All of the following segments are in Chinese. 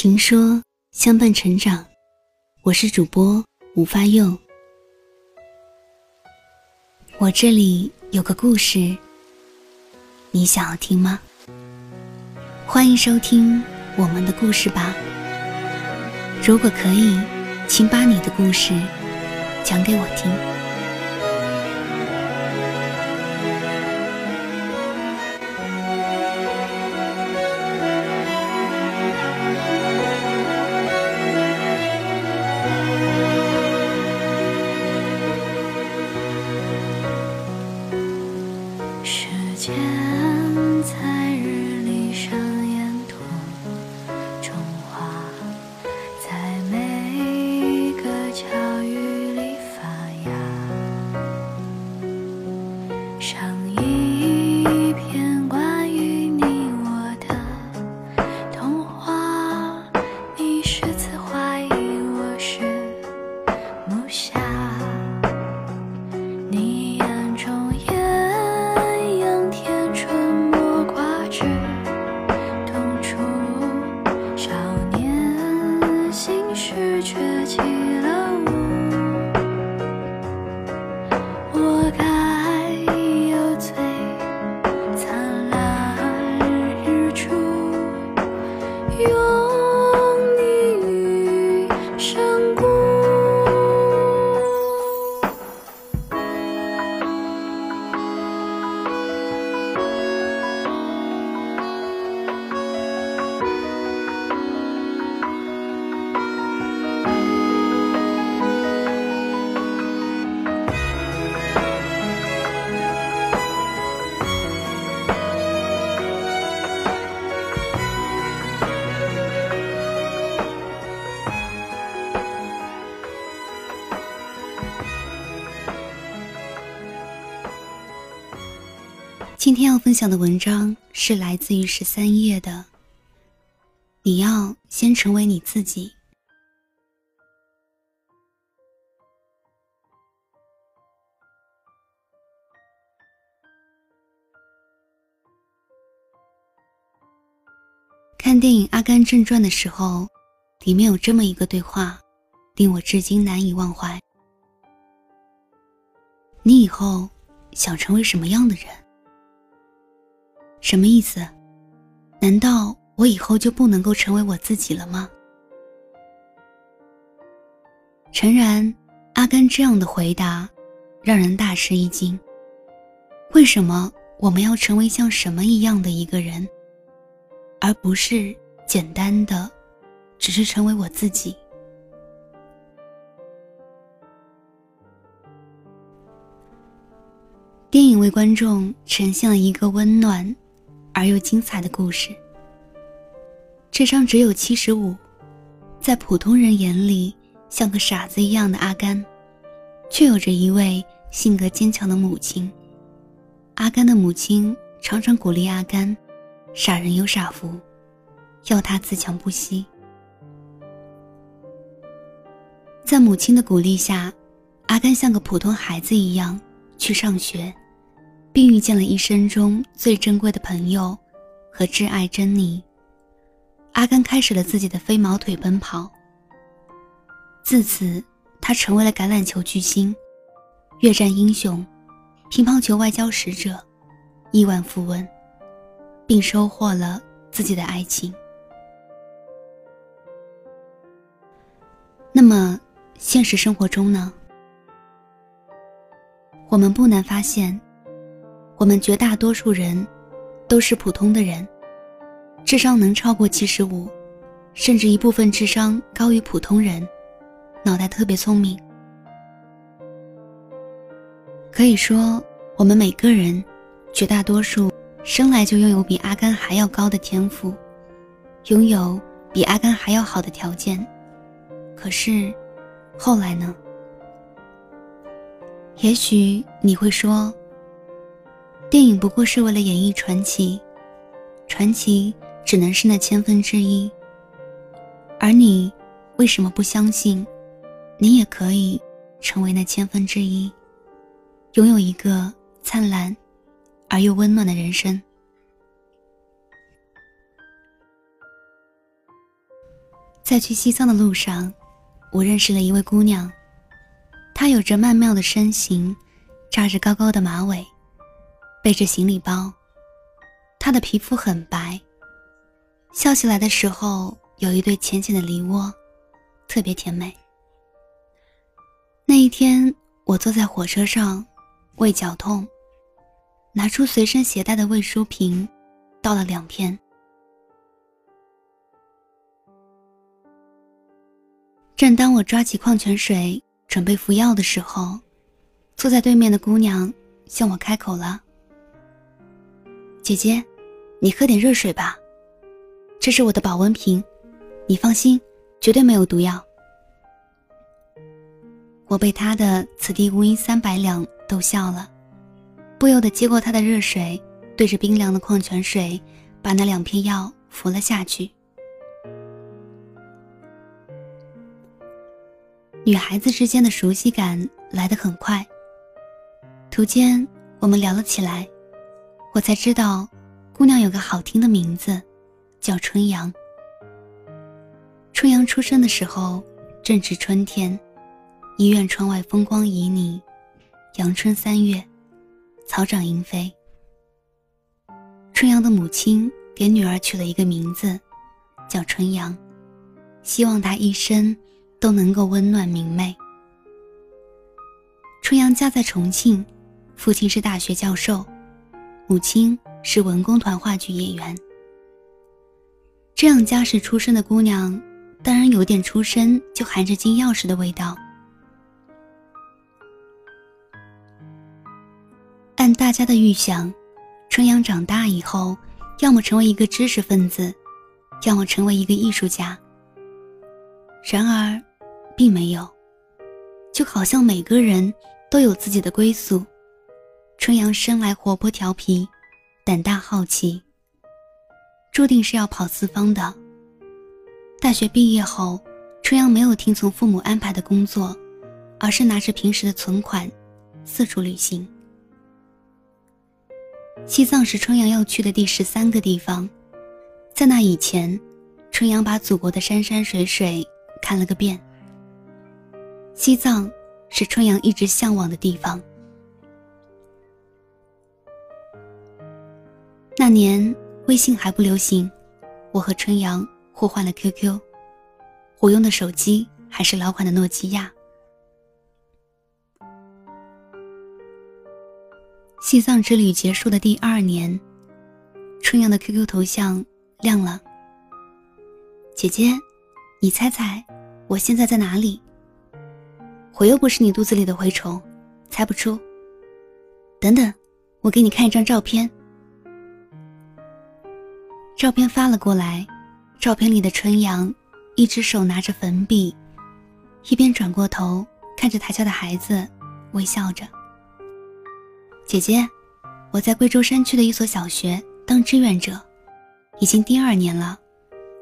情说相伴成长，我是主播吴发佑。我这里有个故事，你想要听吗？欢迎收听我们的故事吧。如果可以，请把你的故事讲给我听。今天要分享的文章是来自于十三页的。你要先成为你自己。看电影《阿甘正传》的时候，里面有这么一个对话，令我至今难以忘怀。你以后想成为什么样的人？什么意思？难道我以后就不能够成为我自己了吗？诚然，阿甘这样的回答让人大吃一惊。为什么我们要成为像什么一样的一个人，而不是简单的只是成为我自己？电影为观众呈现了一个温暖。而又精彩的故事。智商只有七十五，在普通人眼里像个傻子一样的阿甘，却有着一位性格坚强的母亲。阿甘的母亲常常鼓励阿甘：“傻人有傻福”，要他自强不息。在母亲的鼓励下，阿甘像个普通孩子一样去上学。并遇见了一生中最珍贵的朋友和挚爱珍妮。阿甘开始了自己的飞毛腿奔跑。自此，他成为了橄榄球巨星、越战英雄、乒乓球外交使者、亿万富翁，并收获了自己的爱情。那么，现实生活中呢？我们不难发现。我们绝大多数人都是普通的人，智商能超过七十五，甚至一部分智商高于普通人，脑袋特别聪明。可以说，我们每个人绝大多数生来就拥有比阿甘还要高的天赋，拥有比阿甘还要好的条件。可是，后来呢？也许你会说。电影不过是为了演绎传奇，传奇只能是那千分之一。而你为什么不相信，你也可以成为那千分之一，拥有一个灿烂而又温暖的人生？在去西藏的路上，我认识了一位姑娘，她有着曼妙的身形，扎着高高的马尾，背着行李包。她的皮肤很白，笑起来的时候有一对浅浅的梨窝，特别甜美。那一天，我坐在火车上，胃绞痛，拿出随身携带的胃舒平，倒了两片。正当我抓起矿泉水准备服药的时候，坐在对面的姑娘向我开口了：“姐姐，你喝点热水吧。这是我的保温瓶，你放心，绝对没有毒药。”我被他的“此地无银三百两”逗笑了，不由得接过他的热水，对着冰凉的矿泉水，把那两片药服了下去。女孩子之间的熟悉感来得很快。途间，我们聊了起来，我才知道，姑娘有个好听的名字，叫春阳。春阳出生的时候正值春天，医院窗外风光旖旎，阳春三月，草长莺飞。春阳的母亲给女儿取了一个名字，叫春阳，希望她一生。都能够温暖明媚。春阳家在重庆，父亲是大学教授，母亲是文工团话剧演员。这样家世出身的姑娘，当然有点出身就含着金钥匙的味道。按大家的预想，春阳长大以后，要么成为一个知识分子，要么成为一个艺术家。然而。并没有，就好像每个人都有自己的归宿。春阳生来活泼调皮，胆大好奇，注定是要跑四方的。大学毕业后，春阳没有听从父母安排的工作，而是拿着平时的存款，四处旅行。西藏是春阳要去的第十三个地方，在那以前，春阳把祖国的山山水水看了个遍。西藏是春阳一直向往的地方。那年微信还不流行，我和春阳互换了 QQ，我用的手机还是老款的诺基亚。西藏之旅结束的第二年，春阳的 QQ 头像亮了。姐姐，你猜猜我现在在哪里？我又不是你肚子里的蛔虫，猜不出。等等，我给你看一张照片。照片发了过来，照片里的春阳，一只手拿着粉笔，一边转过头看着台下的孩子，微笑着。姐姐，我在贵州山区的一所小学当志愿者，已经第二年了，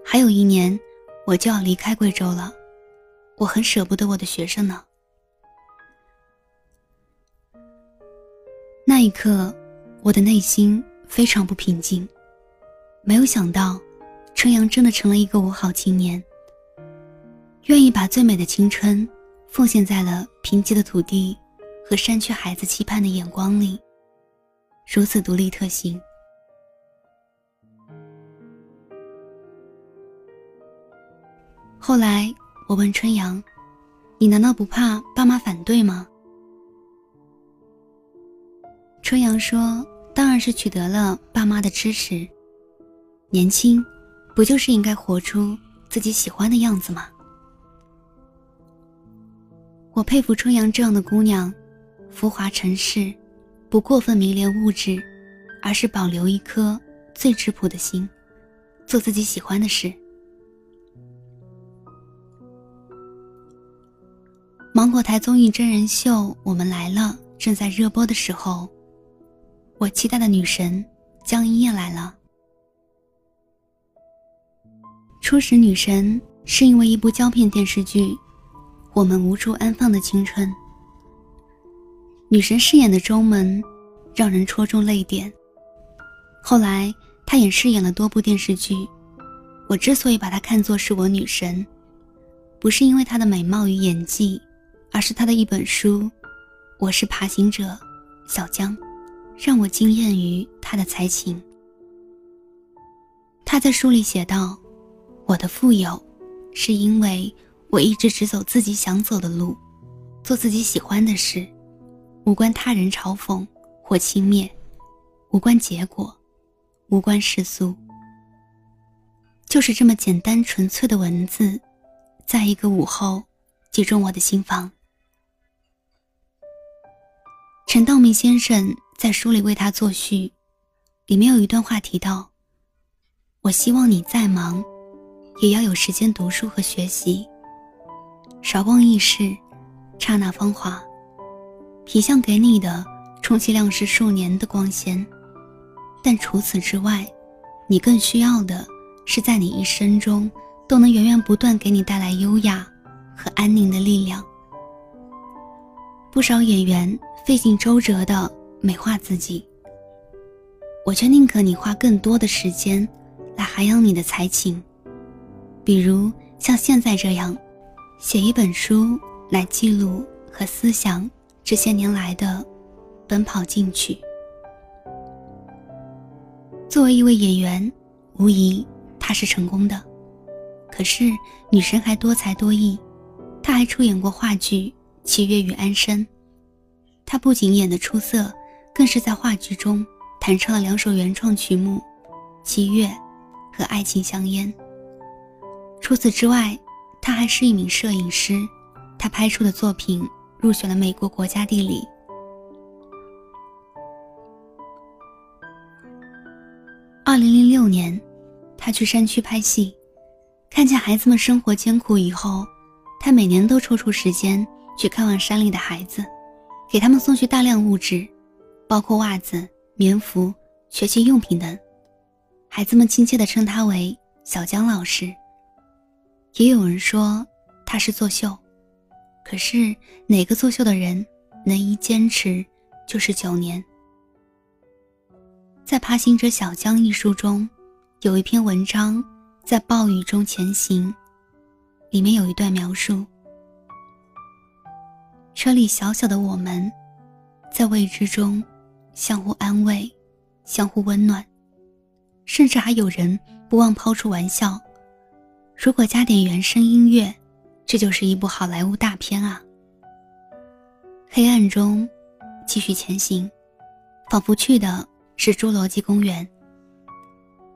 还有一年我就要离开贵州了，我很舍不得我的学生呢。那一刻，我的内心非常不平静。没有想到，春阳真的成了一个五好青年，愿意把最美的青春奉献在了贫瘠的土地和山区孩子期盼的眼光里，如此独立特行。后来，我问春阳：“你难道不怕爸妈反对吗？”春阳说：“当然是取得了爸妈的支持。年轻，不就是应该活出自己喜欢的样子吗？”我佩服春阳这样的姑娘，浮华尘世，不过分迷恋物质，而是保留一颗最质朴的心，做自己喜欢的事。芒果台综艺真人秀《我们来了》正在热播的时候。我期待的女神江一燕来了。初识女神是因为一部胶片电视剧《我们无处安放的青春》。女神饰演的周门，让人戳中泪点。后来她也饰演了多部电视剧。我之所以把她看作是我女神，不是因为她的美貌与演技，而是她的一本书《我是爬行者小江》，让我惊艳于她的才情。她在书里写道：“我的富有，是因为我一直只走自己想走的路，做自己喜欢的事，无关他人嘲讽或轻蔑，无关结果，无关世俗。”就是这么简单纯粹的文字，在一个午后，击中我的心房。陈道明先生在书里为他作序，里面有一段话提到：“我希望你再忙，也要有时间读书和学习。韶光易逝，刹那芳华，皮相给你的充其量是数年的光鲜，但除此之外，你更需要的。”是在你一生中都能源源不断给你带来优雅和安宁的力量。不少演员费尽周折的美化自己，我却宁可你花更多的时间来涵养你的才情，比如像现在这样，写一本书来记录和思想这些年来的奔跑进取。作为一位演员，无疑。他是成功的，可是女神还多才多艺，她还出演过话剧《七月与安生》，她不仅演得出色，更是在话剧中弹唱了两首原创曲目《七月》和《爱情香烟》。除此之外，他还是一名摄影师，他拍出的作品入选了美国国家地理。二零零六年。他去山区拍戏，看见孩子们生活艰苦以后，他每年都抽出时间去看望山里的孩子，给他们送去大量物质，包括袜子、棉服、学习用品等。孩子们亲切地称他为小江老师。也有人说他是作秀，可是哪个作秀的人能一坚持就是九年？在《爬行者小江》一书中。有一篇文章在暴雨中前行，里面有一段描述：车里小小的我们，在未知中相互安慰，相互温暖，甚至还有人不忘抛出玩笑：如果加点原声音乐，这就是一部好莱坞大片啊！黑暗中继续前行，仿佛去的是侏罗纪公园。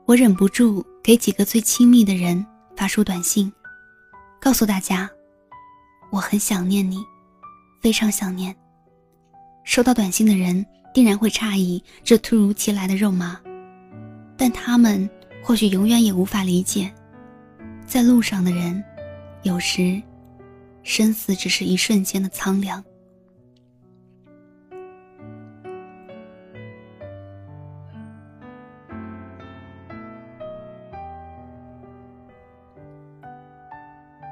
我忍不住给几个最亲密的人发出短信，告诉大家，我很想念你，非常想念。收到短信的人定然会诧异这突如其来的肉麻，但他们或许永远也无法理解，在路上的人，有时，生死只是一瞬间的苍凉。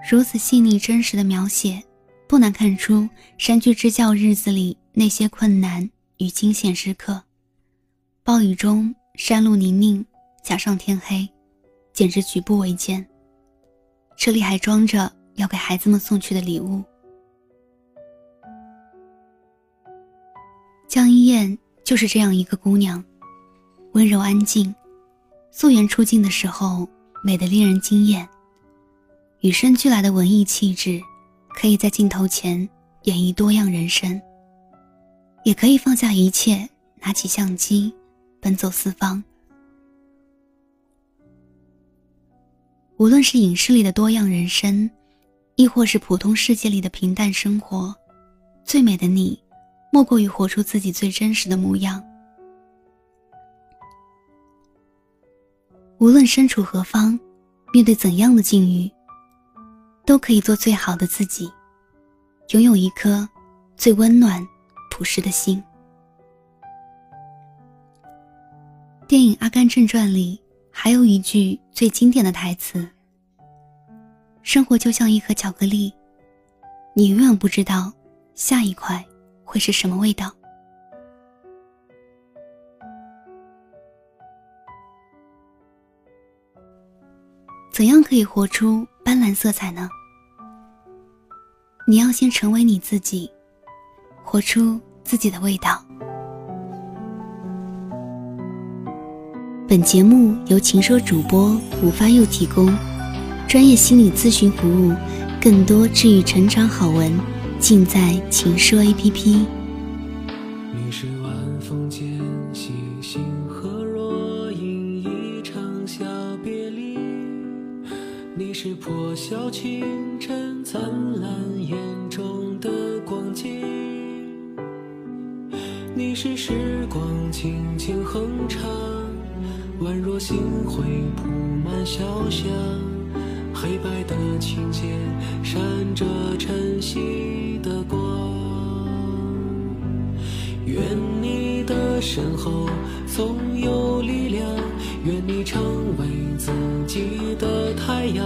如此细腻真实的描写，不难看出山居支教日子里那些困难与惊险时刻。暴雨中，山路泥泞，加上天黑，简直举步维艰。车里还装着要给孩子们送去的礼物。江一燕就是这样一个姑娘，温柔安静，素颜出镜的时候美得令人惊艳。与生俱来的文艺气质，可以在镜头前演绎多样人生，也可以放下一切，拿起相机，奔走四方。无论是影视里的多样人生，亦或是普通世界里的平淡生活，最美的你，莫过于活出自己最真实的模样。无论身处何方，面对怎样的境遇。都可以做最好的自己，拥有一颗最温暖、朴实的心。电影《阿甘正传》里还有一句最经典的台词：“生活就像一盒巧克力，你永远不知道下一块会是什么味道。”怎样可以活出斑斓色彩呢？你要先成为你自己，活出自己的味道。本节目由情说主播五发佑提供，专业心理咨询服务，更多治愈成长好文，尽在情说 APP。你是晚风间细星河若隐，一场小别离。你是破晓清晨灿烂眼中的光景。你是时光轻轻哼唱，宛若星辉铺满小巷。黑白的琴键闪着晨曦的光。愿你的身后总有力量，愿你成为自己的太阳，